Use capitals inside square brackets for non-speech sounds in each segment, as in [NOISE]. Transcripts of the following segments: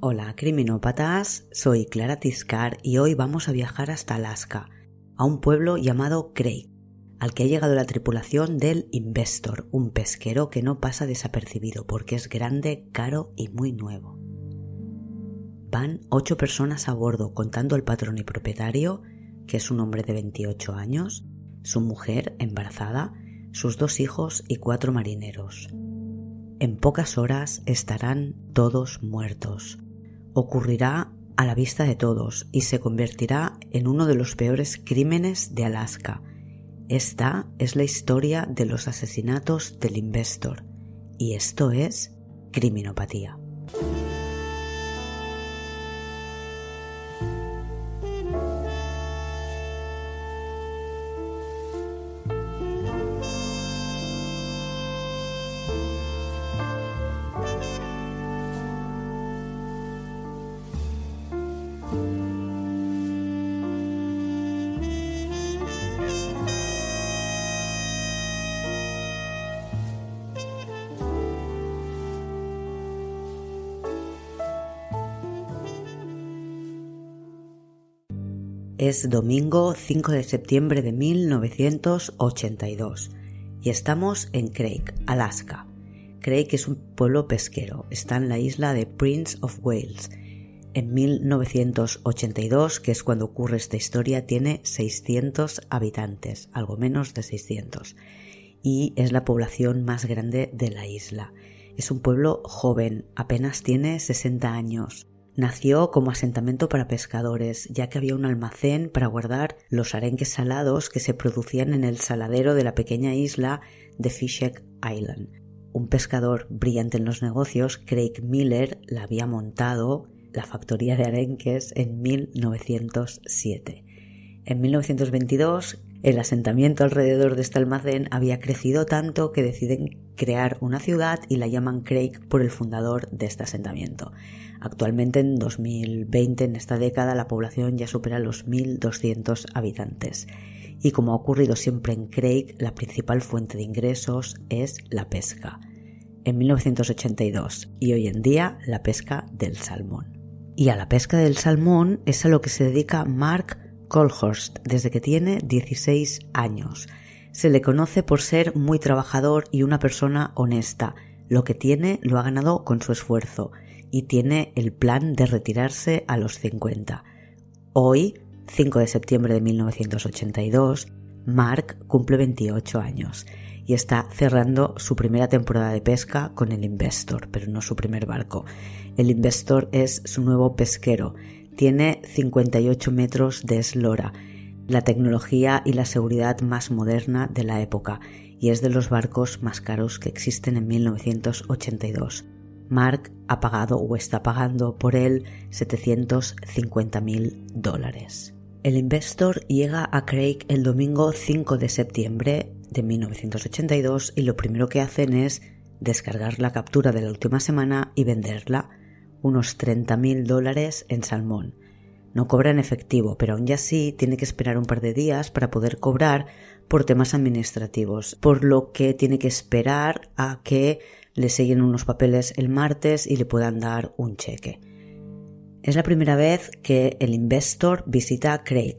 Hola criminópatas, soy Clara Tiscar y hoy vamos a viajar hasta Alaska, a un pueblo llamado Craig, al que ha llegado la tripulación del Investor, un pesquero que no pasa desapercibido porque es grande, caro y muy nuevo. Van ocho personas a bordo, contando el patrón y propietario, que es un hombre de 28 años, su mujer embarazada, sus dos hijos y cuatro marineros. En pocas horas estarán todos muertos ocurrirá a la vista de todos y se convertirá en uno de los peores crímenes de Alaska. Esta es la historia de los asesinatos del Investor y esto es criminopatía. Es domingo 5 de septiembre de 1982 y estamos en Craig, Alaska. Craig es un pueblo pesquero, está en la isla de Prince of Wales. En 1982, que es cuando ocurre esta historia, tiene 600 habitantes, algo menos de 600, y es la población más grande de la isla. Es un pueblo joven, apenas tiene 60 años Nació como asentamiento para pescadores, ya que había un almacén para guardar los arenques salados que se producían en el saladero de la pequeña isla de Fishek Island. Un pescador brillante en los negocios, Craig Miller, la había montado la factoría de arenques en 1907. En 1922, el asentamiento alrededor de este almacén había crecido tanto que deciden crear una ciudad y la llaman Craig por el fundador de este asentamiento. Actualmente en 2020, en esta década, la población ya supera los 1.200 habitantes. Y como ha ocurrido siempre en Craig, la principal fuente de ingresos es la pesca. En 1982 y hoy en día la pesca del salmón. Y a la pesca del salmón es a lo que se dedica Mark Colhurst desde que tiene 16 años. Se le conoce por ser muy trabajador y una persona honesta. Lo que tiene lo ha ganado con su esfuerzo y tiene el plan de retirarse a los 50. Hoy, 5 de septiembre de 1982, Mark cumple 28 años y está cerrando su primera temporada de pesca con el Investor, pero no su primer barco. El Investor es su nuevo pesquero. Tiene 58 metros de eslora, la tecnología y la seguridad más moderna de la época, y es de los barcos más caros que existen en 1982. Mark ha pagado o está pagando por él 750 mil dólares. El Investor llega a Craig el domingo 5 de septiembre de 1982 y lo primero que hacen es descargar la captura de la última semana y venderla, unos 30 mil dólares en salmón. No cobra en efectivo, pero aún así tiene que esperar un par de días para poder cobrar por temas administrativos, por lo que tiene que esperar a que le siguen unos papeles el martes y le puedan dar un cheque. Es la primera vez que el investor visita a Craig.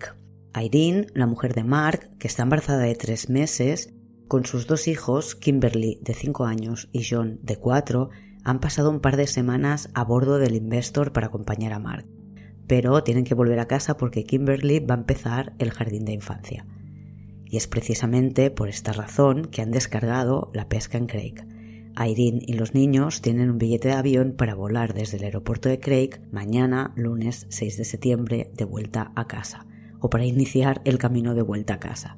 Irene, la mujer de Mark, que está embarazada de tres meses, con sus dos hijos, Kimberly de cinco años y John de cuatro, han pasado un par de semanas a bordo del Investor para acompañar a Mark. Pero tienen que volver a casa porque Kimberly va a empezar el jardín de infancia. Y es precisamente por esta razón que han descargado la pesca en Craig. Irene y los niños tienen un billete de avión para volar desde el aeropuerto de Craig mañana, lunes 6 de septiembre, de vuelta a casa, o para iniciar el camino de vuelta a casa,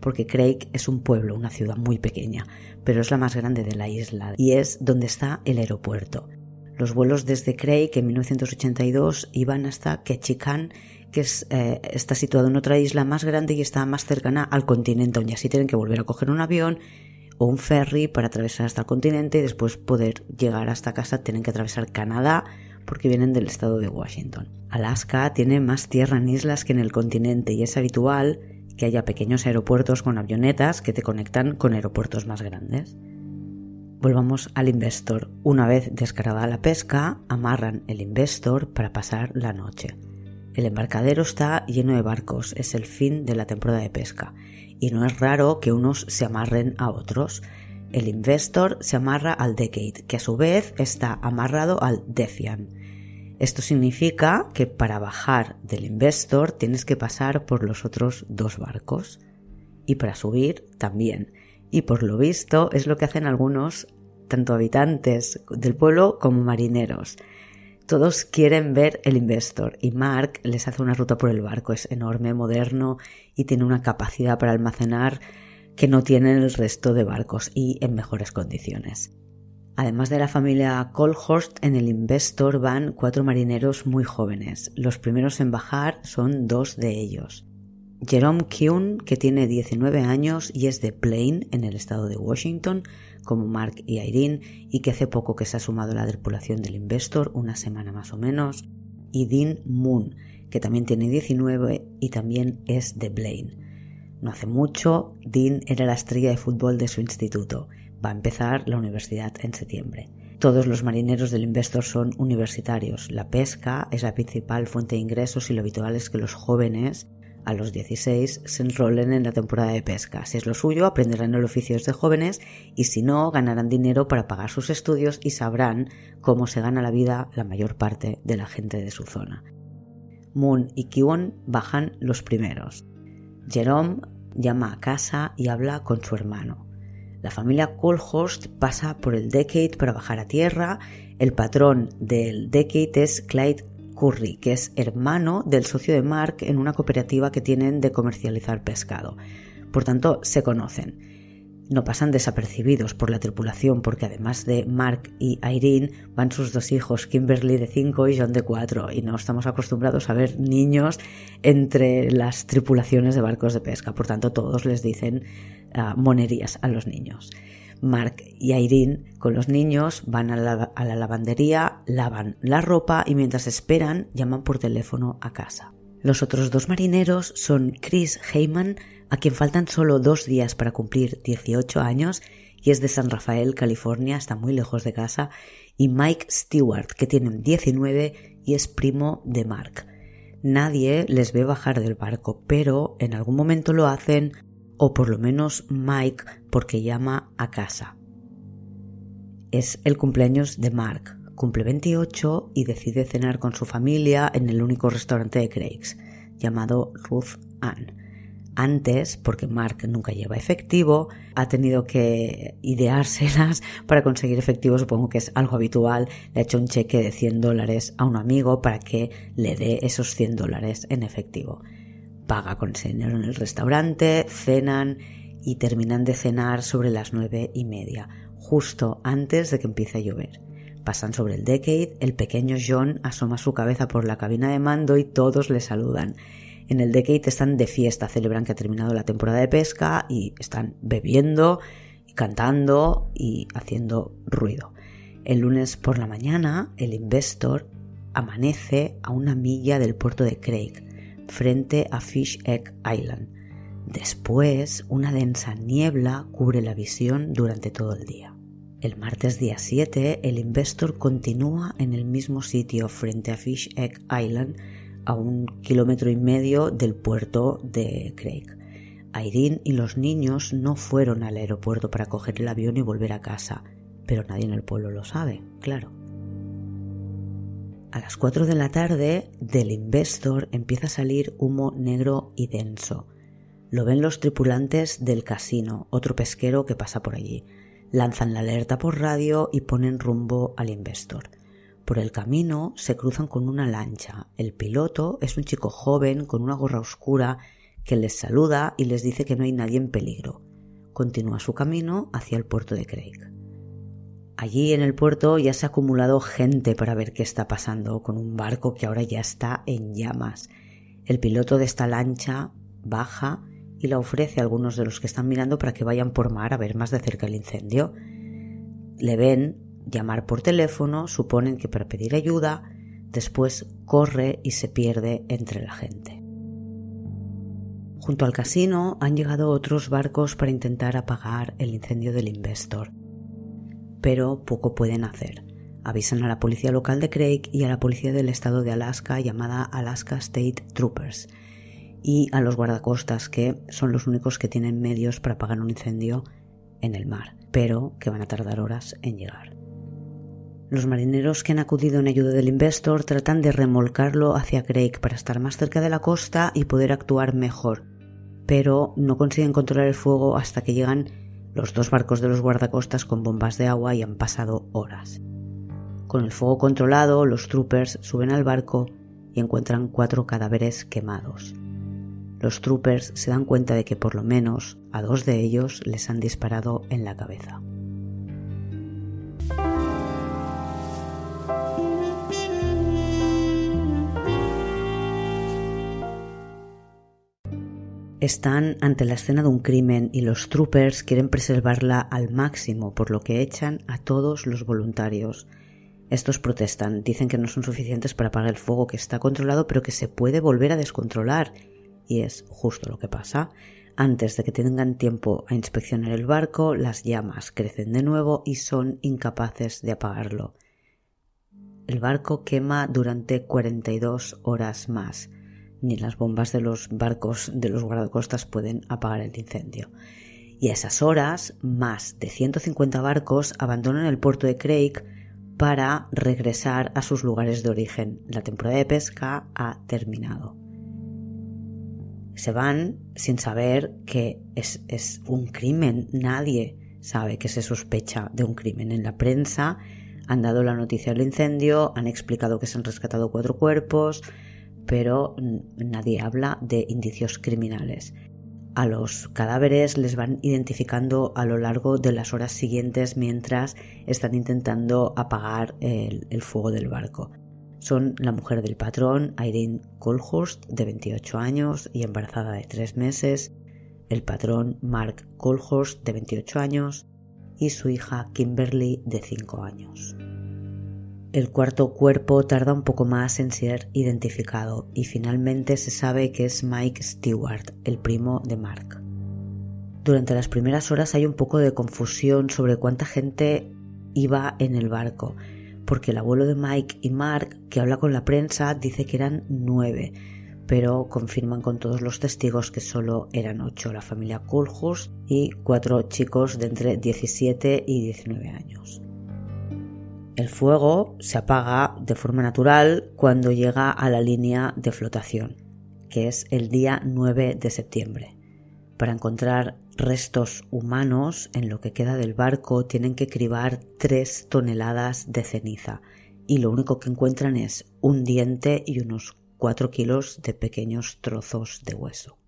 porque Craig es un pueblo, una ciudad muy pequeña, pero es la más grande de la isla y es donde está el aeropuerto. Los vuelos desde Craig en 1982 iban hasta Ketchikan, que eh, está situado en otra isla más grande y está más cercana al continente, y así tienen que volver a coger un avión o un ferry para atravesar hasta el continente y después poder llegar hasta casa tienen que atravesar Canadá porque vienen del estado de Washington. Alaska tiene más tierra en islas que en el continente y es habitual que haya pequeños aeropuertos con avionetas que te conectan con aeropuertos más grandes. Volvamos al Investor. Una vez descargada la pesca, amarran el Investor para pasar la noche. El embarcadero está lleno de barcos, es el fin de la temporada de pesca, y no es raro que unos se amarren a otros. El Investor se amarra al Decade, que a su vez está amarrado al Defiant. Esto significa que para bajar del Investor tienes que pasar por los otros dos barcos. Y para subir también. Y por lo visto es lo que hacen algunos, tanto habitantes del pueblo como marineros. Todos quieren ver el Investor y Mark les hace una ruta por el barco. Es enorme, moderno y tiene una capacidad para almacenar que no tienen el resto de barcos y en mejores condiciones. Además de la familia Colhorst, en el Investor van cuatro marineros muy jóvenes. Los primeros en bajar son dos de ellos. Jerome Kuhn, que tiene 19 años y es de Plain, en el estado de Washington, como Mark y Irene, y que hace poco que se ha sumado a la tripulación del Investor, una semana más o menos, y Dean Moon, que también tiene 19 y también es de Blaine. No hace mucho, Dean era la estrella de fútbol de su instituto. Va a empezar la universidad en septiembre. Todos los marineros del Investor son universitarios. La pesca es la principal fuente de ingresos y lo habitual es que los jóvenes a los 16 se enrolen en la temporada de pesca. Si es lo suyo, aprenderán el oficio de jóvenes y si no, ganarán dinero para pagar sus estudios y sabrán cómo se gana la vida la mayor parte de la gente de su zona. Moon y Kiwon bajan los primeros. Jerome llama a casa y habla con su hermano. La familia Colhorst pasa por el Decade para bajar a tierra. El patrón del Decade es Clyde Curry, que es hermano del socio de Mark en una cooperativa que tienen de comercializar pescado. Por tanto, se conocen. No pasan desapercibidos por la tripulación porque además de Mark y Irene van sus dos hijos, Kimberly de 5 y John de 4, y no estamos acostumbrados a ver niños entre las tripulaciones de barcos de pesca. Por tanto, todos les dicen ah, monerías a los niños. Mark y Irene con los niños van a la, lavandería, lavan la ropa y mientras esperan llaman por teléfono a casa. Los otros dos marineros son Chris Heyman, a quien faltan solo dos días para cumplir 18 años y es de San Rafael, California, está muy lejos de casa, y Mike Stewart, que tiene 19 y es primo de Mark. Nadie les ve bajar del barco, pero en algún momento lo hacen o por lo menos Mike porque llama a casa. Es el cumpleaños de Mark, cumple 28 y decide cenar con su familia en el único restaurante de Craig's, llamado Ruth Ann. Antes, porque Mark nunca lleva efectivo, ha tenido que ideárselas [LAUGHS] para conseguir efectivo, supongo que es algo habitual, le ha hecho un cheque de 100 dólares a un amigo para que le dé esos 100 dólares en efectivo paga con ese dinero en el restaurante, cenan y terminan de cenar sobre las nueve y media, justo antes de que empiece a llover. Pasan sobre el decade, el pequeño John asoma su cabeza por la cabina de mando y todos le saludan. En el decade están de fiesta, celebran que ha terminado la temporada de pesca y están bebiendo, cantando y haciendo ruido. El lunes por la mañana, el Investor amanece a una milla del puerto de Craig frente a Fish Egg Island. Después, una densa niebla cubre la visión durante todo el día. El martes día 7, el Investor continúa en el mismo sitio frente a Fish Egg Island, a un kilómetro y medio del puerto de Craig. Irene y los niños no fueron al aeropuerto para coger el avión y volver a casa, pero nadie en el pueblo lo sabe, claro. A las 4 de la tarde del Investor empieza a salir humo negro y denso. Lo ven los tripulantes del casino, otro pesquero que pasa por allí. Lanzan la alerta por radio y ponen rumbo al Investor. Por el camino se cruzan con una lancha. El piloto es un chico joven con una gorra oscura que les saluda y les dice que no hay nadie en peligro. Continúa su camino hacia el puerto de Craig. Allí en el puerto ya se ha acumulado gente para ver qué está pasando con un barco que ahora ya está en llamas. El piloto de esta lancha baja y la ofrece a algunos de los que están mirando para que vayan por mar a ver más de cerca el incendio. Le ven llamar por teléfono, suponen que para pedir ayuda, después corre y se pierde entre la gente. Junto al casino han llegado otros barcos para intentar apagar el incendio del Investor. Pero poco pueden hacer. Avisan a la policía local de Craig y a la policía del estado de Alaska llamada Alaska State Troopers y a los guardacostas que son los únicos que tienen medios para apagar un incendio en el mar, pero que van a tardar horas en llegar. Los marineros que han acudido en ayuda del Investor tratan de remolcarlo hacia Craig para estar más cerca de la costa y poder actuar mejor, pero no consiguen controlar el fuego hasta que llegan los dos barcos de los guardacostas con bombas de agua y han pasado horas. Con el fuego controlado, los troopers suben al barco y encuentran cuatro cadáveres quemados. Los troopers se dan cuenta de que por lo menos a dos de ellos les han disparado en la cabeza. Están ante la escena de un crimen y los troopers quieren preservarla al máximo, por lo que echan a todos los voluntarios. Estos protestan, dicen que no son suficientes para apagar el fuego, que está controlado, pero que se puede volver a descontrolar. Y es justo lo que pasa. Antes de que tengan tiempo a inspeccionar el barco, las llamas crecen de nuevo y son incapaces de apagarlo. El barco quema durante 42 horas más ni las bombas de los barcos de los guardacostas pueden apagar el incendio. Y a esas horas, más de 150 barcos abandonan el puerto de Craig para regresar a sus lugares de origen. La temporada de pesca ha terminado. Se van sin saber que es, es un crimen. Nadie sabe que se sospecha de un crimen. En la prensa han dado la noticia del incendio, han explicado que se han rescatado cuatro cuerpos, pero nadie habla de indicios criminales. A los cadáveres les van identificando a lo largo de las horas siguientes mientras están intentando apagar el, fuego del barco. Son la mujer del patrón, Irene Colhurst, de 28 años y embarazada de 3 meses, el patrón Mark Colhurst, de 28 años, y su hija Kimberly, de 5 años. El cuarto cuerpo tarda un poco más en ser identificado y finalmente se sabe que es Mike Stewart, el primo de Mark. Durante las primeras horas hay un poco de confusión sobre cuánta gente iba en el barco, porque el abuelo de Mike y Mark, que habla con la prensa, dice que eran nueve, pero confirman con todos los testigos que solo eran ocho, la familia Culhus y cuatro chicos de entre 17 y 19 años. El fuego se apaga de forma natural cuando llega a la línea de flotación, que es el día 9 de septiembre. Para encontrar restos humanos en lo que queda del barco tienen que cribar 3 toneladas de ceniza y lo único que encuentran es un diente y unos 4 kilos de pequeños trozos de hueso.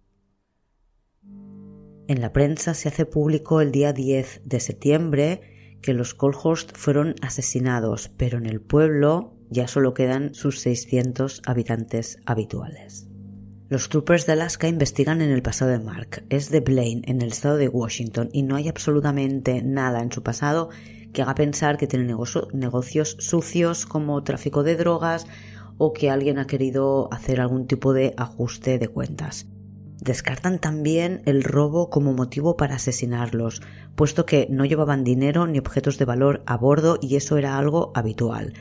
En la prensa se hace público el día 10 de septiembre que los Colhurst fueron asesinados, pero en el pueblo ya solo quedan sus 600 habitantes habituales. Los troopers de Alaska investigan en el pasado de Mark. Es de Blaine, en el estado de Washington, y no hay absolutamente nada en su pasado que haga pensar que tiene negocios sucios como tráfico de drogas o que alguien ha querido hacer algún tipo de ajuste de cuentas. Descartan también el robo como motivo para asesinarlos, puesto que no llevaban dinero ni objetos de valor a bordo y eso era algo habitual.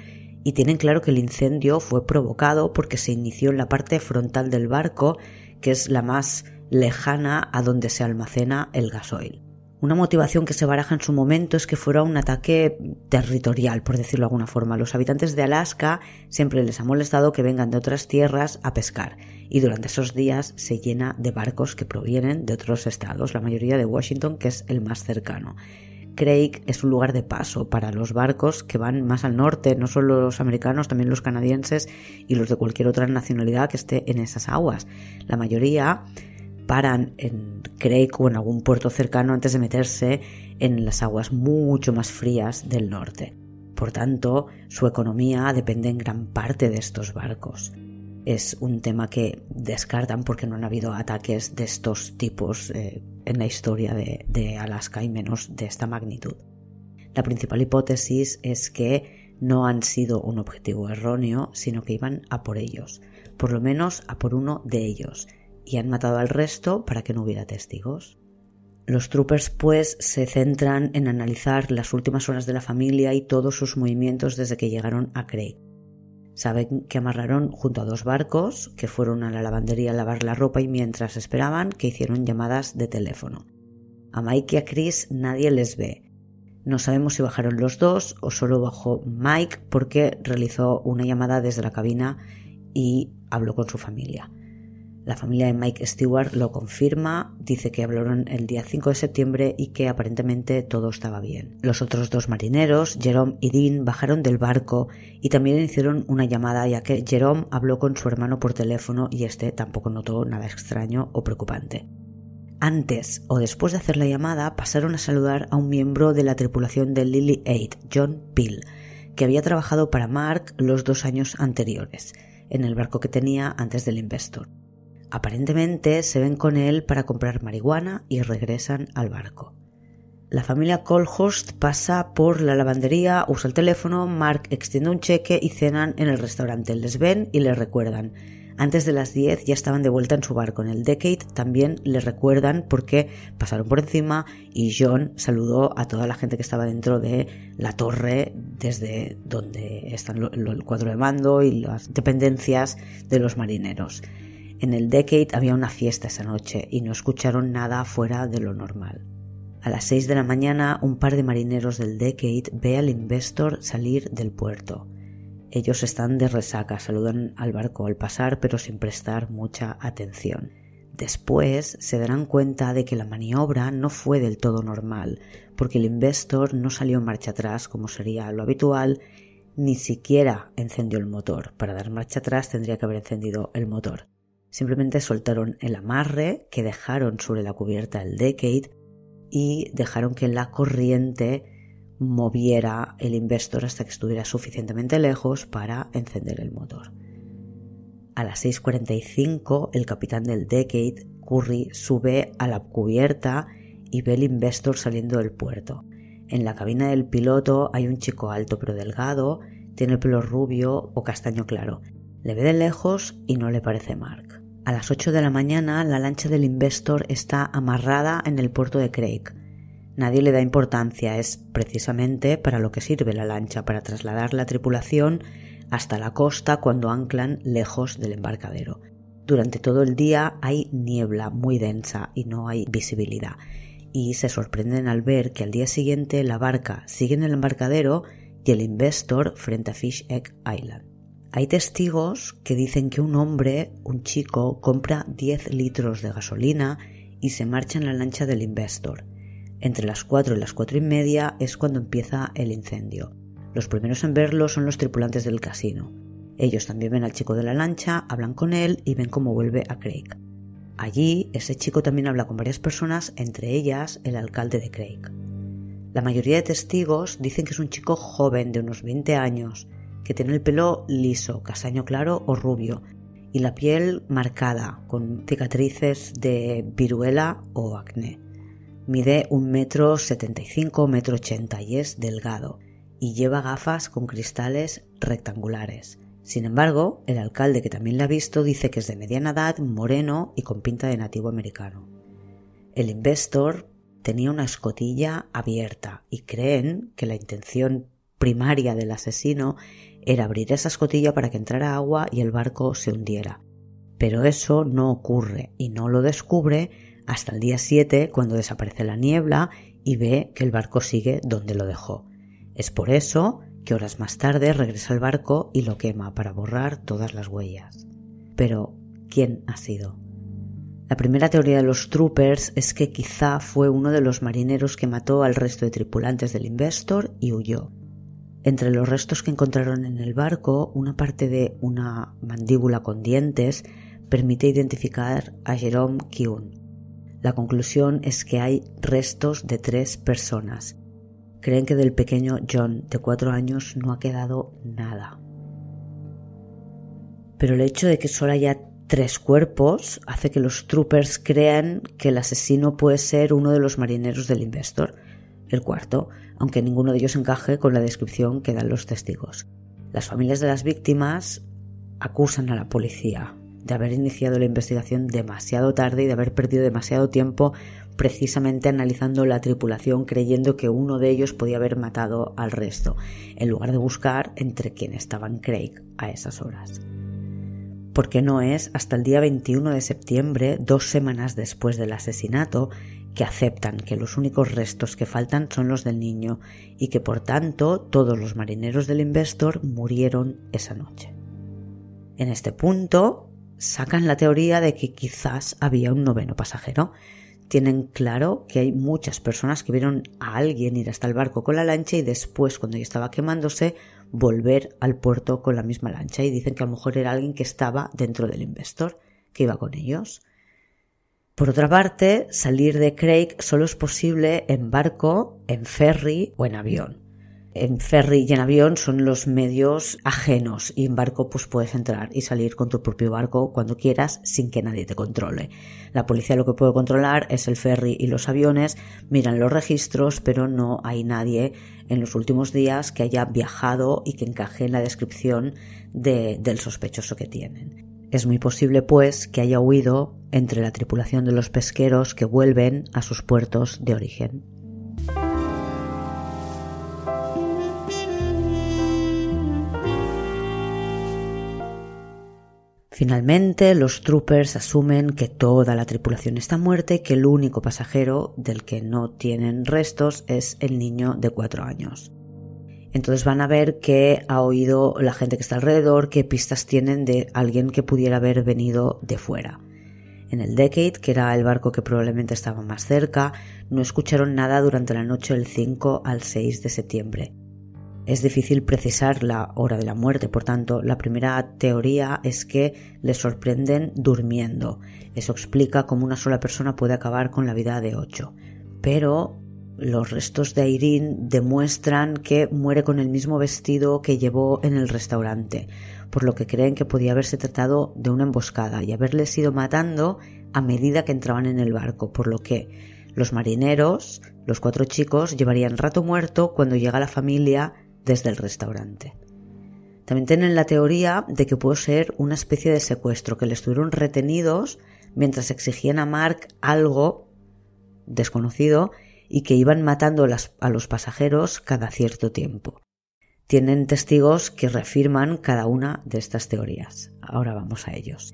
Y tienen claro que el incendio fue provocado porque se inició en la parte frontal del barco, que es la más lejana a donde se almacena el gasoil. Una motivación que se baraja en su momento es que fuera un ataque territorial, por decirlo de alguna forma. Los habitantes de Alaska siempre les ha molestado que vengan de otras tierras a pescar y durante esos días se llena de barcos que provienen de otros estados, la mayoría de Washington, que es el más cercano. Craig es un lugar de paso para los barcos que van más al norte, no solo los americanos, también los canadienses y los de cualquier otra nacionalidad que esté en esas aguas. La mayoría paran en Craig o en algún puerto cercano antes de meterse en las aguas mucho más frías del norte. Por tanto, su economía depende en gran parte de estos barcos. Es un tema que descartan porque no han habido ataques de estos tipos eh, en la historia de, de Alaska y menos de esta magnitud. La principal hipótesis es que no han sido un objetivo erróneo, sino que iban a por ellos, por lo menos a por uno de ellos, y han matado al resto para que no hubiera testigos. Los troopers pues se centran en analizar las últimas horas de la familia y todos sus movimientos desde que llegaron a Craig. Saben que amarraron junto a dos barcos, que fueron a la lavandería a lavar la ropa y mientras esperaban que hicieron llamadas de teléfono. A Mike y a Chris nadie les ve. No sabemos si bajaron los dos o solo bajó Mike porque realizó una llamada desde la cabina y habló con su familia. La familia de Mike Stewart lo confirma, dice que hablaron el día 5 de septiembre y que aparentemente todo estaba bien. Los otros dos marineros, Jerome y Dean, bajaron del barco y también hicieron una llamada ya que Jerome habló con su hermano por teléfono y este tampoco notó nada extraño o preocupante. Antes o después de hacer la llamada pasaron a saludar a un miembro de la tripulación de Lily 8, John Peel, que había trabajado para Mark los dos años anteriores, en el barco que tenía antes del Investor. Aparentemente se ven con él para comprar marihuana y regresan al barco. La familia Colhurst pasa por la lavandería, usa el teléfono, Mark extiende un cheque y cenan en el restaurante. Les ven y les recuerdan. Antes de las 10 ya estaban de vuelta en su barco. En el Decade también les recuerdan porque pasaron por encima y John saludó a toda la gente que estaba dentro de la torre desde donde están el cuadro de mando y las dependencias de los marineros. En el Decade había una fiesta esa noche y no escucharon nada fuera de lo normal. A las 6 de la mañana, un par de marineros del Decade ve al Investor salir del puerto. Ellos están de resaca, saludan al barco al pasar, pero sin prestar mucha atención. Después se darán cuenta de que la maniobra no fue del todo normal, porque el Investor no salió marcha atrás como sería lo habitual, ni siquiera encendió el motor. Para dar marcha atrás tendría que haber encendido el motor. Simplemente soltaron el amarre que dejaron sobre la cubierta el Decade y dejaron que la corriente moviera el Investor hasta que estuviera suficientemente lejos para encender el motor. A las 6.45 el capitán del Decade, Curry, sube a la cubierta y ve el Investor saliendo del puerto. En la cabina del piloto hay un chico alto pero delgado, tiene el pelo rubio o castaño claro. Le ve de lejos y no le parece Mark. A las 8 de la mañana la lancha del Investor está amarrada en el puerto de Craig. Nadie le da importancia, es precisamente para lo que sirve la lancha, para trasladar la tripulación hasta la costa cuando anclan lejos del embarcadero. Durante todo el día hay niebla muy densa y no hay visibilidad, y se sorprenden al ver que al día siguiente la barca sigue en el embarcadero y el Investor frente a Fish Egg Island. Hay testigos que dicen que un hombre, un chico, compra 10 litros de gasolina y se marcha en la lancha del Investor. Entre las 4 y las 4 y media es cuando empieza el incendio. Los primeros en verlo son los tripulantes del casino. Ellos también ven al chico de la lancha, hablan con él y ven cómo vuelve a Craig. Allí, ese chico también habla con varias personas, entre ellas el alcalde de Craig. La mayoría de testigos dicen que es un chico joven de unos 20 años, que tiene el pelo liso, castaño claro o rubio, y la piel marcada, con cicatrices de viruela o acné. Mide un metro setenta y cinco, metro ochenta y es delgado, y lleva gafas con cristales rectangulares. Sin embargo, el alcalde que también la ha visto dice que es de mediana edad, moreno y con pinta de nativo americano. El investor tenía una escotilla abierta y creen que la intención primaria del asesino era abrir esa escotilla para que entrara agua y el barco se hundiera. Pero eso no ocurre y no lo descubre hasta el día 7 cuando desaparece la niebla y ve que el barco sigue donde lo dejó. Es por eso que horas más tarde regresa al barco y lo quema para borrar todas las huellas. Pero, ¿quién ha sido? La primera teoría de los troopers es que quizá fue uno de los marineros que mató al resto de tripulantes del Investor y huyó. Entre los restos que encontraron en el barco, una parte de una mandíbula con dientes permite identificar a Jerome Kyun. La conclusión es que hay restos de tres personas. Creen que del pequeño John, de cuatro años, no ha quedado nada. Pero el hecho de que solo haya tres cuerpos hace que los troopers crean que el asesino puede ser uno de los marineros del Investor, el cuarto, aunque ninguno de ellos encaje con la descripción que dan los testigos. Las familias de las víctimas acusan a la policía. de haber iniciado la investigación demasiado tarde y de haber perdido demasiado tiempo precisamente analizando la tripulación creyendo que uno de ellos podía haber matado al resto, en lugar de buscar entre quienes estaban Craig a esas horas. Porque no es hasta el día 21 de septiembre, dos semanas después del asesinato, que aceptan que los únicos restos que faltan son los del niño y que por tanto todos los marineros del Investor murieron esa noche. En este punto sacan la teoría de que quizás había un noveno pasajero. Tienen claro que hay muchas personas que vieron a alguien ir hasta el barco con la lancha y después, cuando ya estaba quemándose, volver al puerto con la misma lancha. Y dicen que a lo mejor era alguien que estaba dentro del Investor, que iba con ellos. Por otra parte, salir de Craig solo es posible en barco, en ferry o en avión. En ferry y en avión son los medios ajenos y en barco pues puedes entrar y salir con tu propio barco cuando quieras sin que nadie te controle. La policía lo que puede controlar es el ferry y los aviones, miran los registros pero no hay nadie en los últimos días que haya viajado y que encaje en la descripción del sospechoso que tienen. Es muy posible, pues, que haya huido entre la tripulación de los pesqueros que vuelven a sus puertos de origen. Finalmente, los troopers asumen que toda la tripulación está muerta y que el único pasajero del que no tienen restos es el niño de cuatro años. Entonces van a ver que ha oído la gente que está alrededor, qué pistas tienen de alguien que pudiera haber venido de fuera. En el Decade, que era el barco que probablemente estaba más cerca, no escucharon nada durante la noche del 5 al 6 de septiembre. Es difícil precisar la hora de la muerte, por tanto, la primera teoría es que les sorprenden durmiendo. Eso explica cómo una sola persona puede acabar con la vida de ocho. Pero los restos de Irene demuestran que muere con el mismo vestido que llevó en el restaurante, por lo que creen que podía haberse tratado de una emboscada y haberles ido matando a medida que entraban en el barco, por lo que los marineros, los cuatro chicos, llevarían rato muerto cuando llega la familia desde el restaurante. También tienen la teoría de que pudo ser una especie de secuestro, que les tuvieron retenidos mientras exigían a Mark algo desconocido y que iban matando a los pasajeros cada cierto tiempo. Tienen testigos que reafirman cada una de estas teorías. Ahora vamos a ellos.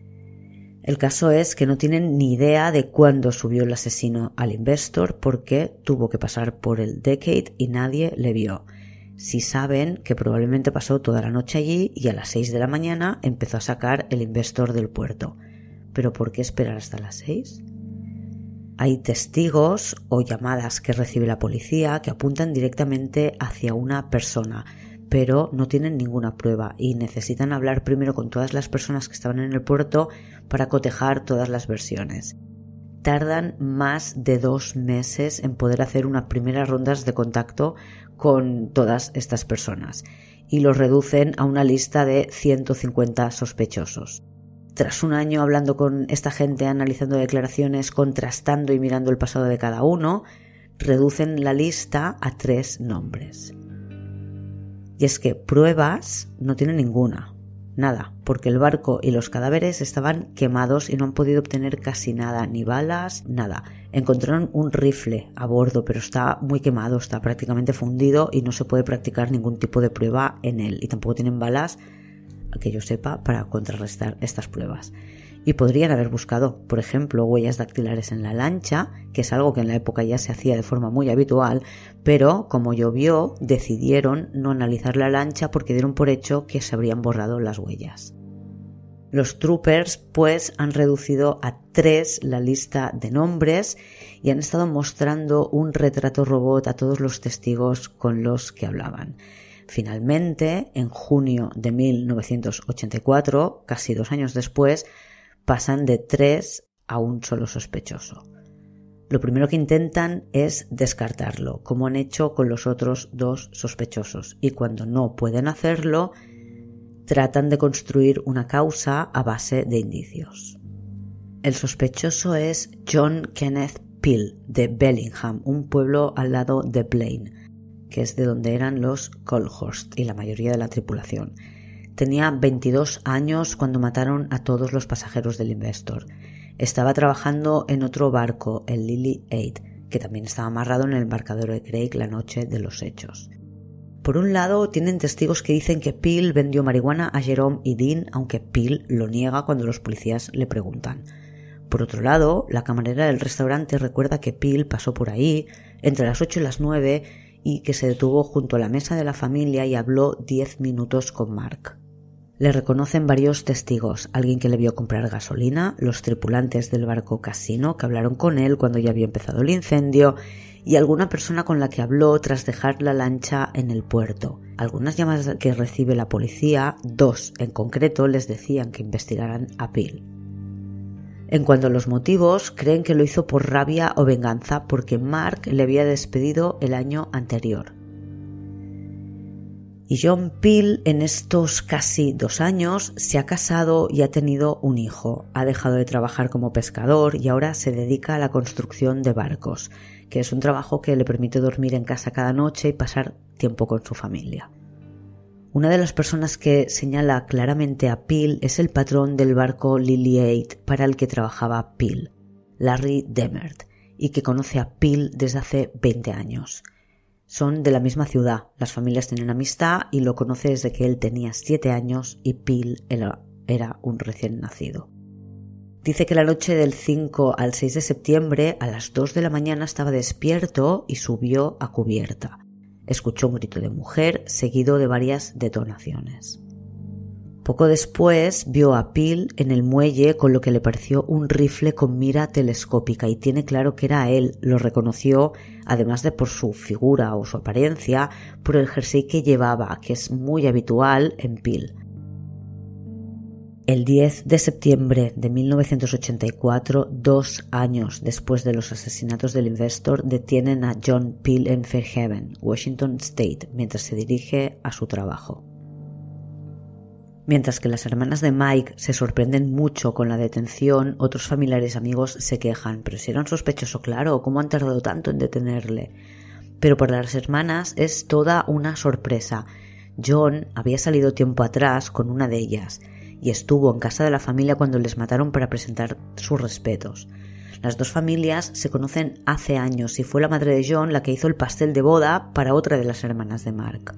El caso es que no tienen ni idea de cuándo subió el asesino al Investor porque tuvo que pasar por el Decade y nadie le vio. Si saben que probablemente pasó toda la noche allí y a las 6 de la mañana empezó a sacar el Investor del puerto. ¿Pero por qué esperar hasta las 6? Hay testigos o llamadas que recibe la policía que apuntan directamente hacia una persona, pero no tienen ninguna prueba y necesitan hablar primero con todas las personas que estaban en el puerto para cotejar todas las versiones. Tardan más de dos meses en poder hacer unas primeras rondas de contacto con todas estas personas y los reducen a una lista de 150 sospechosos. Tras un año hablando con esta gente, analizando declaraciones, contrastando y mirando el pasado de cada uno, reducen la lista a tres nombres. Y es que pruebas no tienen ninguna, nada, porque el barco y los cadáveres estaban quemados y no han podido obtener casi nada, ni balas, nada. Encontraron un rifle a bordo, pero está muy quemado, está prácticamente fundido y no se puede practicar ningún tipo de prueba en él. Y tampoco tienen balas que yo sepa, para contrarrestar estas pruebas. Y podrían haber buscado, por ejemplo, huellas dactilares en la lancha, que es algo que en la época ya se hacía de forma muy habitual, pero como llovió, decidieron no analizar la lancha porque dieron por hecho que se habrían borrado las huellas. Los troopers, pues, han reducido a tres la lista de nombres y han estado mostrando un retrato robot a todos los testigos con los que hablaban. Finalmente, en junio de 1984, casi dos años después, pasan de tres a un solo sospechoso. Lo primero que intentan es descartarlo, como han hecho con los otros dos sospechosos, y cuando no pueden hacerlo, tratan de construir una causa a base de indicios. El sospechoso es John Kenneth Peel de Bellingham, un pueblo al lado de Blaine, que es de donde eran los Colhorst y la mayoría de la tripulación. Tenía 22 años cuando mataron a todos los pasajeros del Investor. Estaba trabajando en otro barco, el Lily 8, que también estaba amarrado en el embarcadero de Craig la noche de los hechos. Por un lado, tienen testigos que dicen que Peel vendió marihuana a Jerome y Dean, aunque Peel lo niega cuando los policías le preguntan. Por otro lado, la camarera del restaurante recuerda que Peel pasó por ahí entre las 8 y las 9 y que se detuvo junto a la mesa de la familia y habló 10 minutos con Mark. Le reconocen varios testigos, alguien que le vio comprar gasolina, los tripulantes del barco casino que hablaron con él cuando ya había empezado el incendio y alguna persona con la que habló tras dejar la lancha en el puerto. Algunas llamadas que recibe la policía, dos en concreto, les decían que investigaran a Bill. En cuanto a los motivos, creen que lo hizo por rabia o venganza porque Mark le había despedido el año anterior. Y John Peel en estos casi dos años se ha casado y ha tenido un hijo. Ha dejado de trabajar como pescador y ahora se dedica a la construcción de barcos, que es un trabajo que le permite dormir en casa cada noche y pasar tiempo con su familia. Una de las personas que señala claramente a Peel es el patrón del barco Lily 8 para el que trabajaba Peel, Larry Demert, y que conoce a Peel desde hace 20 años. Son de la misma ciudad, las familias tienen amistad y lo conoce desde que él tenía siete años y Peel era un recién nacido. Dice que la noche del 5 al 6 de septiembre a las 2 de la mañana estaba despierto y subió a cubierta. Escuchó un grito de mujer seguido de varias detonaciones. Poco después vio a Peel en el muelle con lo que le pareció un rifle con mira telescópica y tiene claro que era él. Lo reconoció, además de por su figura o su apariencia, por el jersey que llevaba, que es muy habitual en Peel. El 10 de septiembre de 1984, dos años después de los asesinatos del Investor, detienen a John Peel en Fairhaven, Washington State, mientras se dirige a su trabajo. Mientras que las hermanas de Mike se sorprenden mucho con la detención, otros familiares y amigos se quejan. Pero si era un sospechoso, claro, ¿cómo han tardado tanto en detenerle? Pero para las hermanas es toda una sorpresa. John había salido tiempo atrás con una de ellas y estuvo en casa de la familia cuando les mataron para presentar sus respetos. Las dos familias se conocen hace años y fue la madre de John la que hizo el pastel de boda para otra de las hermanas de Mark.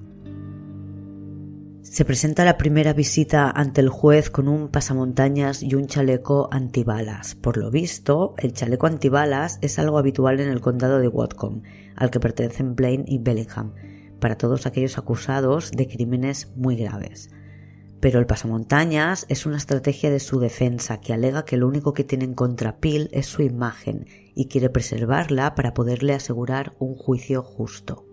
Se presenta la primera visita ante el juez con un pasamontañas y un chaleco antibalas. Por lo visto, el chaleco antibalas es algo habitual en el condado de Whatcom, al que pertenecen Blaine y Bellingham, para todos aquellos acusados de crímenes muy graves. Pero el pasamontañas es una estrategia de su defensa que alega que lo único que tienen contra Peel es su imagen y quiere preservarla para poderle asegurar un juicio justo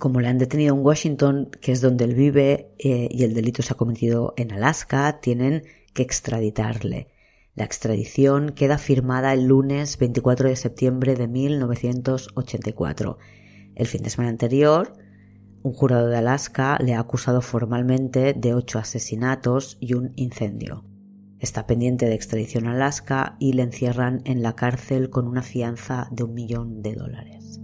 como le han detenido en Washington, que es donde él vive, eh, y el delito se ha cometido en Alaska, tienen que extraditarle. La extradición queda firmada el lunes 24 de septiembre de 1984. El fin de semana anterior, un jurado de Alaska le ha acusado formalmente de ocho asesinatos y un incendio. Está pendiente de extradición a Alaska y le encierran en la cárcel con una fianza de un millón de dólares.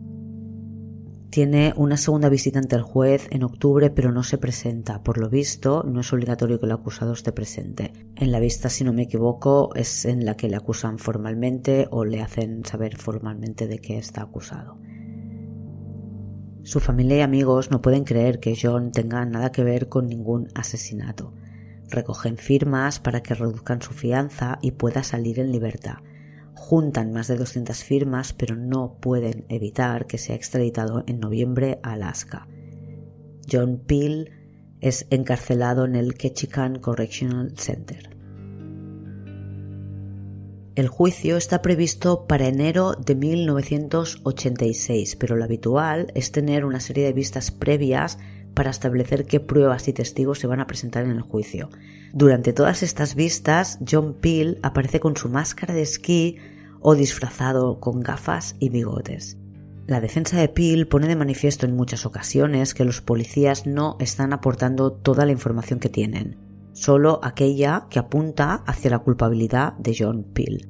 Tiene una segunda visita ante el juez en octubre, pero no se presenta. Por lo visto, no es obligatorio que el acusado esté presente. En la vista, si no me equivoco, es en la que le acusan formalmente o le hacen saber formalmente de que está acusado. Su familia y amigos no pueden creer que John tenga nada que ver con ningún asesinato. Recogen firmas para que reduzcan su fianza y pueda salir en libertad juntan más de 200 firmas, pero no pueden evitar que sea extraditado en noviembre a Alaska. John Peel es encarcelado en el Ketchikan Correctional Center. El juicio está previsto para enero de 1986, pero lo habitual es tener una serie de vistas previas para establecer qué pruebas y testigos se van a presentar en el juicio. Durante todas estas vistas, John Peel aparece con su máscara de esquí o disfrazado con gafas y bigotes. La defensa de Peel pone de manifiesto en muchas ocasiones que los policías no están aportando toda la información que tienen, solo aquella que apunta hacia la culpabilidad de John Peel.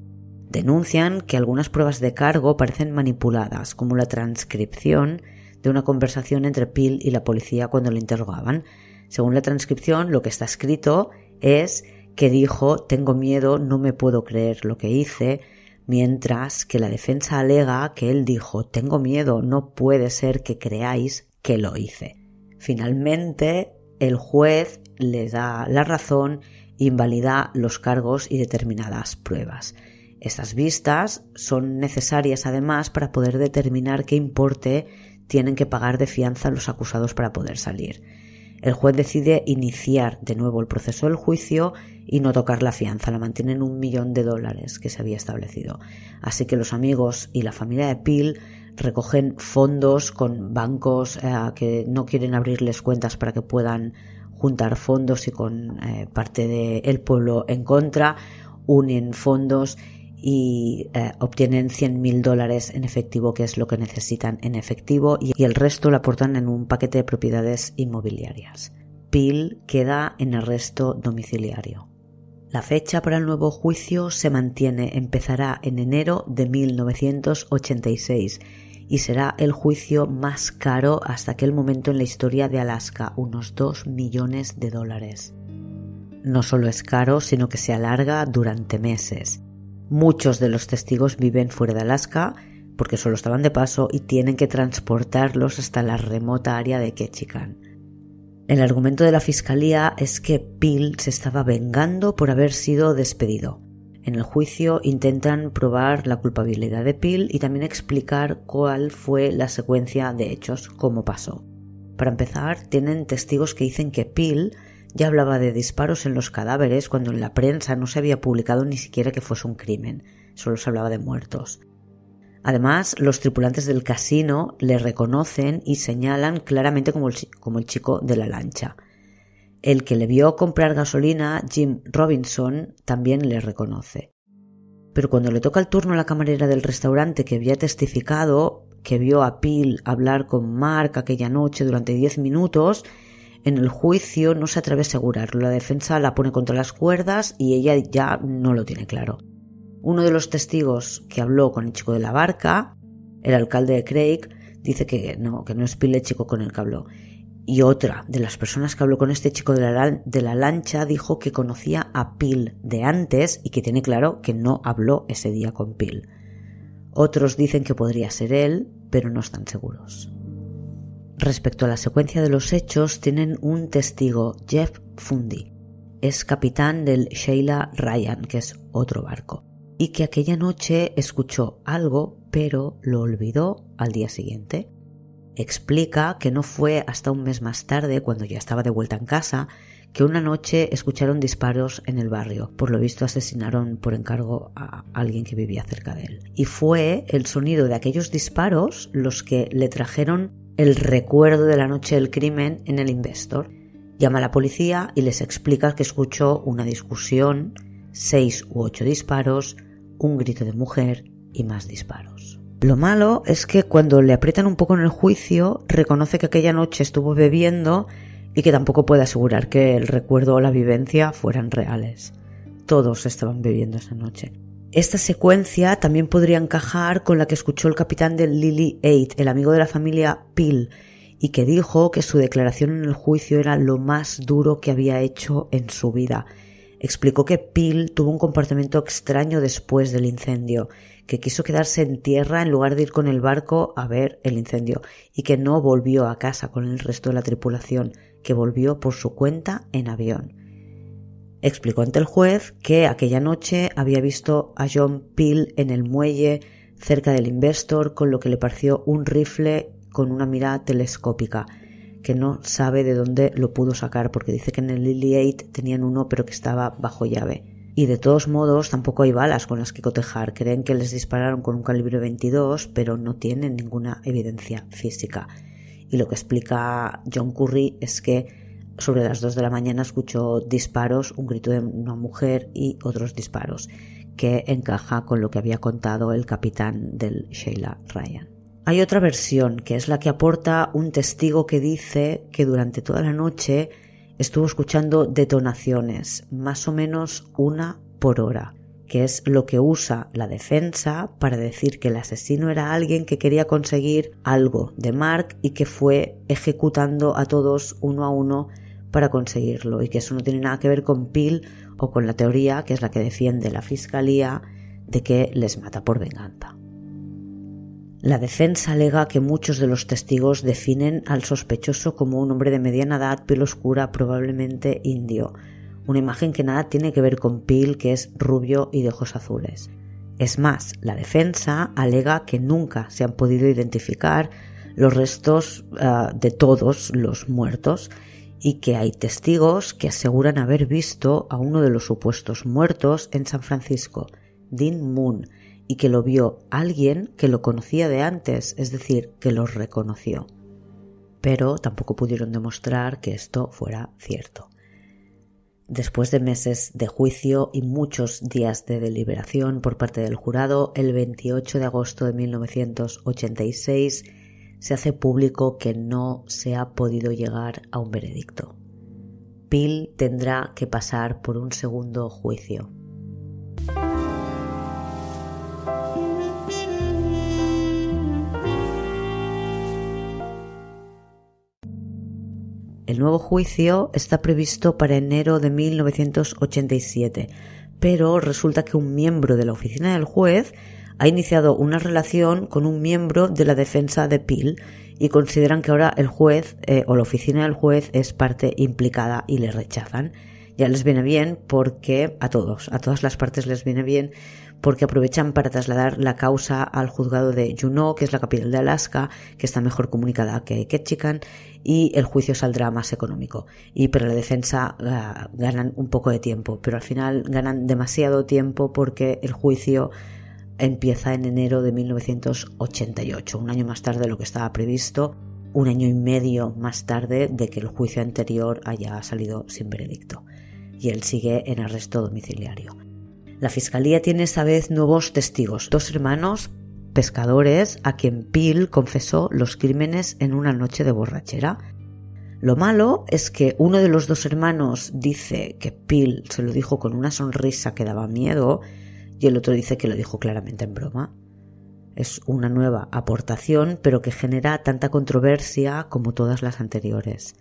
Denuncian que algunas pruebas de cargo parecen manipuladas, como la transcripción de una conversación entre Peel y la policía cuando le interrogaban. Según la transcripción, lo que está escrito es que dijo tengo miedo, no me puedo creer lo que hice, mientras que la defensa alega que él dijo tengo miedo, no puede ser que creáis que lo hice. Finalmente, el juez le da la razón, invalida los cargos y determinadas pruebas. Estas vistas son necesarias además para poder determinar qué importe tienen que pagar de fianza los acusados para poder salir. El juez decide iniciar de nuevo el proceso del juicio y no tocar la fianza, la mantienen un millón de dólares que se había establecido. Así que los amigos y la familia de Peel recogen fondos con bancos eh, que no quieren abrirles cuentas para que puedan juntar fondos y con eh, parte del pueblo en contra, unen fondos y eh, obtienen 100.000 dólares en efectivo, que es lo que necesitan en efectivo, y, el resto lo aportan en un paquete de propiedades inmobiliarias. Peel queda en arresto domiciliario. La fecha para el nuevo juicio se mantiene, empezará en enero de 1986 y será el juicio más caro hasta aquel momento en la historia de Alaska, unos 2 millones de dólares. No solo es caro, sino que se alarga durante meses. Muchos de los testigos viven fuera de Alaska porque solo estaban de paso y tienen que transportarlos hasta la remota área de Ketchikan. El argumento de la fiscalía es que Peel se estaba vengando por haber sido despedido. En el juicio intentan probar la culpabilidad de Peel y también explicar cuál fue la secuencia de hechos, cómo pasó. Para empezar, tienen testigos que dicen que Peel ya hablaba de disparos en los cadáveres cuando en la prensa no se había publicado ni siquiera que fuese un crimen, solo se hablaba de muertos. Además, los tripulantes del casino le reconocen y señalan claramente como el, como el chico de la lancha. El que le vio comprar gasolina, Jim Robinson, también le reconoce. Pero cuando le toca el turno a la camarera del restaurante que había testificado que vio a Peel hablar con Mark aquella noche durante diez minutos, en el juicio no se atreve a asegurarlo. La defensa la pone contra las cuerdas y ella ya no lo tiene claro. Uno de los testigos que habló con el chico de la barca, el alcalde de Craig, dice que no, que no es Pile el chico con el que habló. Y otra de las personas que habló con este chico de la, lancha dijo que conocía a Pil de antes y que tiene claro que no habló ese día con Pil. Otros dicen que podría ser él, pero no están seguros. Respecto a la secuencia de los hechos, tienen un testigo, Jeff Fundy. Es capitán del Sheila Ryan, que es otro barco, y que aquella noche escuchó algo, pero lo olvidó al día siguiente. Explica que no fue hasta un mes más tarde, cuando ya estaba de vuelta en casa, que una noche escucharon disparos en el barrio. Por lo visto asesinaron por encargo a alguien que vivía cerca de él. Y fue el sonido de aquellos disparos los que le trajeron el recuerdo de la noche del crimen en el Investor. Llama a la policía y les explica que escuchó una discusión, seis u ocho disparos, un grito de mujer y más disparos. Lo malo es que cuando le aprietan un poco en el juicio, reconoce que aquella noche estuvo bebiendo y que tampoco puede asegurar que el recuerdo o la vivencia fueran reales. Todos estaban bebiendo esa noche. Esta secuencia también podría encajar con la que escuchó el capitán del Lily Eight, el amigo de la familia Peel, y que dijo que su declaración en el juicio era lo más duro que había hecho en su vida. Explicó que Peel tuvo un comportamiento extraño después del incendio, que quiso quedarse en tierra en lugar de ir con el barco a ver el incendio, y que no volvió a casa con el resto de la tripulación, que volvió por su cuenta en avión. Explicó ante el juez que aquella noche había visto a John Peel en el muelle cerca del Investor con lo que le pareció un rifle con una mira telescópica, que no sabe de dónde lo pudo sacar porque dice que en el Lily 8 tenían uno pero que estaba bajo llave. Y de todos modos tampoco hay balas con las que cotejar. Creen que les dispararon con un calibre 22 pero no tienen ninguna evidencia física. Y lo que explica John Curry es que sobre las 2 de la mañana escuchó disparos, un grito de una mujer y otros disparos, que encaja con lo que había contado el capitán del Sheila Ryan. Hay otra versión, que es la que aporta un testigo que dice que durante toda la noche estuvo escuchando detonaciones, más o menos una por hora, que es lo que usa la defensa para decir que el asesino era alguien que quería conseguir algo de Mark y que fue ejecutando a todos uno a uno para conseguirlo y que eso no tiene nada que ver con Peel o con la teoría que es la que defiende la fiscalía de que les mata por venganza. La defensa alega que muchos de los testigos definen al sospechoso como un hombre de mediana edad, piel oscura, probablemente indio, una imagen que nada tiene que ver con Peel, que es rubio y de ojos azules. Es más, la defensa alega que nunca se han podido identificar los restos ah, de todos los muertos y que hay testigos que aseguran haber visto a uno de los supuestos muertos en San Francisco, Dean Moon, y que lo vio alguien que lo conocía de antes, es decir, que lo reconoció. Pero tampoco pudieron demostrar que esto fuera cierto. Después de meses de juicio y muchos días de deliberación por parte del jurado, el 28 de agosto de 1986 se hace público que no se ha podido llegar a un veredicto. Peel tendrá que pasar por un segundo juicio. El nuevo juicio está previsto para enero de 1987, pero resulta que un miembro de la oficina del juez ha iniciado una relación con un miembro de la defensa de Peel y consideran que ahora el juez eh, o la oficina del juez es parte implicada y le rechazan. Ya les viene bien porque a todos, a todas las partes les viene bien porque aprovechan para trasladar la causa al juzgado de Juneau, que es la capital de Alaska, que está mejor comunicada que Ketchikan, y el juicio saldrá más económico. Y para la defensa ah, ganan un poco de tiempo, pero al final ganan demasiado tiempo porque el juicio empieza en enero de 1988, un año más tarde de lo que estaba previsto, un año y medio más tarde de que el juicio anterior haya salido sin veredicto. Y él sigue en arresto domiciliario. La fiscalía tiene esta vez nuevos testigos, dos hermanos pescadores a quien Peel confesó los crímenes en una noche de borrachera. Lo malo es que uno de los dos hermanos dice que Peel se lo dijo con una sonrisa que daba miedo y el otro dice que lo dijo claramente en broma. Es una nueva aportación, pero que genera tanta controversia como todas las anteriores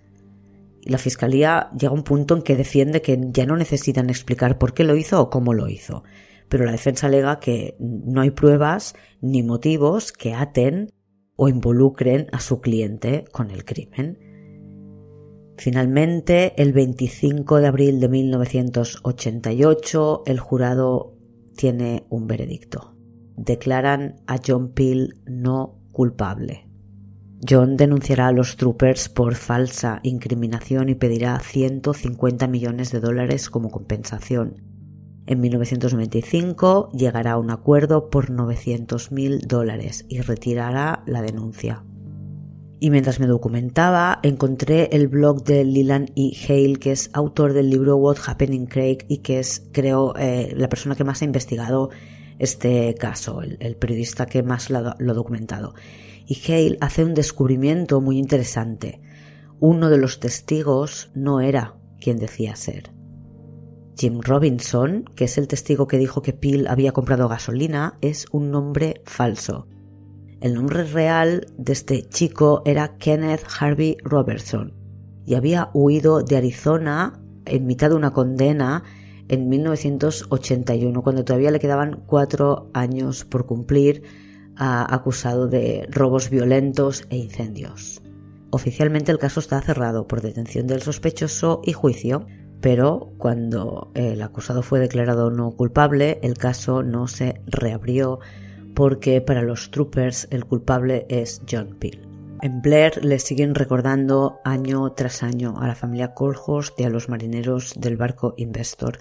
la fiscalía llega a un punto en que defiende que ya no necesitan explicar por qué lo hizo o cómo lo hizo. Pero la defensa alega que no hay pruebas ni motivos que aten o involucren a su cliente con el crimen. Finalmente, el 25 de abril de 1988, el jurado tiene un veredicto. Declaran a John Peel no culpable. John denunciará a los troopers por falsa incriminación y pedirá 150 millones de dólares como compensación. En 1995 llegará a un acuerdo por 900 mil dólares y retirará la denuncia. Y mientras me documentaba, encontré el blog de Leland E. Hale, que es autor del libro What Happened in Craig y que es, creo, eh, la persona que más ha investigado este caso, el, periodista que más lo ha documentado y Hale hace un descubrimiento muy interesante. Uno de los testigos no era quien decía ser. Jim Robinson, que es el testigo que dijo que Peel había comprado gasolina, es un nombre falso. El nombre real de este chico era Kenneth Harvey Robertson y había huido de Arizona en mitad de una condena en 1981, cuando todavía le quedaban cuatro años por cumplir acusado de robos violentos e incendios. Oficialmente el caso está cerrado por detención del sospechoso y juicio, pero cuando el acusado fue declarado no culpable, el caso no se reabrió porque para los troopers el culpable es John Peel. En Blair le siguen recordando año tras año a la familia Colhorst y a los marineros del barco Investor.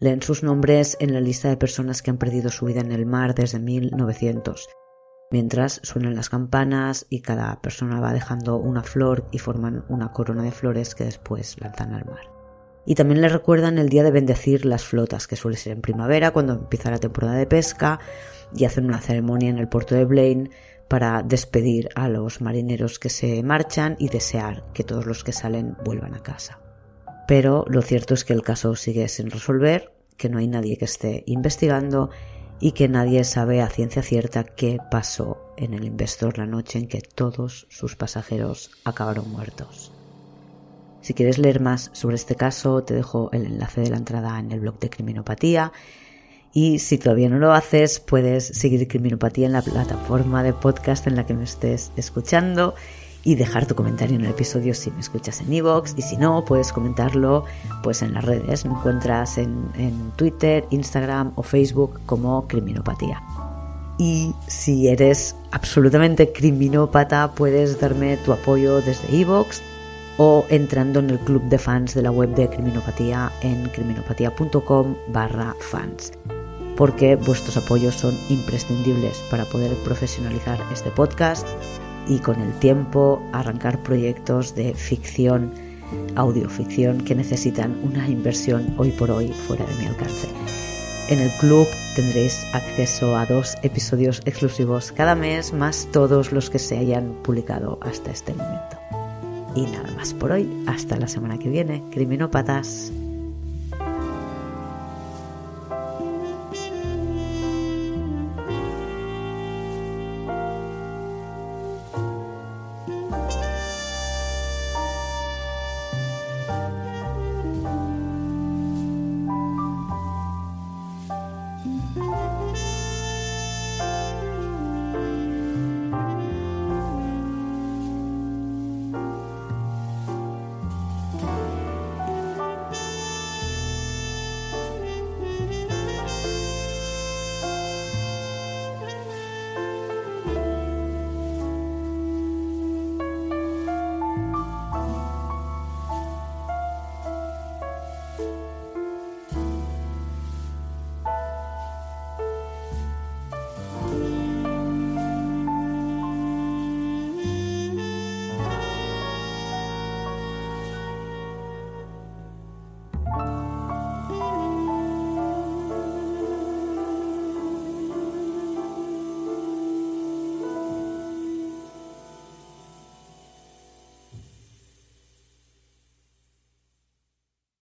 Leen sus nombres en la lista de personas que han perdido su vida en el mar desde 1900 mientras suenan las campanas y cada persona va dejando una flor y forman una corona de flores que después lanzan al mar. Y también le recuerdan el día de bendecir las flotas, que suele ser en primavera, cuando empieza la temporada de pesca, y hacen una ceremonia en el puerto de Blaine para despedir a los marineros que se marchan y desear que todos los que salen vuelvan a casa. Pero lo cierto es que el caso sigue sin resolver, que no hay nadie que esté investigando y que nadie sabe a ciencia cierta qué pasó en el Investor la noche en que todos sus pasajeros acabaron muertos. Si quieres leer más sobre este caso, te dejo el enlace de la entrada en el blog de Criminopatía. Y si todavía no lo haces, puedes seguir Criminopatía en la plataforma de podcast en la que me estés escuchando y dejar tu comentario en el episodio si me escuchas en iVoox y si no, puedes comentarlo pues en las redes. Me encuentras en, en Twitter, Instagram o Facebook como Criminopatía. Y si eres absolutamente criminópata, puedes darme tu apoyo desde iVoox o entrando en el club de fans de la web de Criminopatía en criminopatía.com barra fans porque vuestros apoyos son imprescindibles para poder profesionalizar este podcast y con el tiempo arrancar proyectos de ficción, audioficción que necesitan una inversión hoy por hoy fuera de mi alcance. En el club tendréis acceso a dos episodios exclusivos cada mes, más todos los que se hayan publicado hasta este momento. Y nada más por hoy. Hasta la semana que viene. Criminópatas.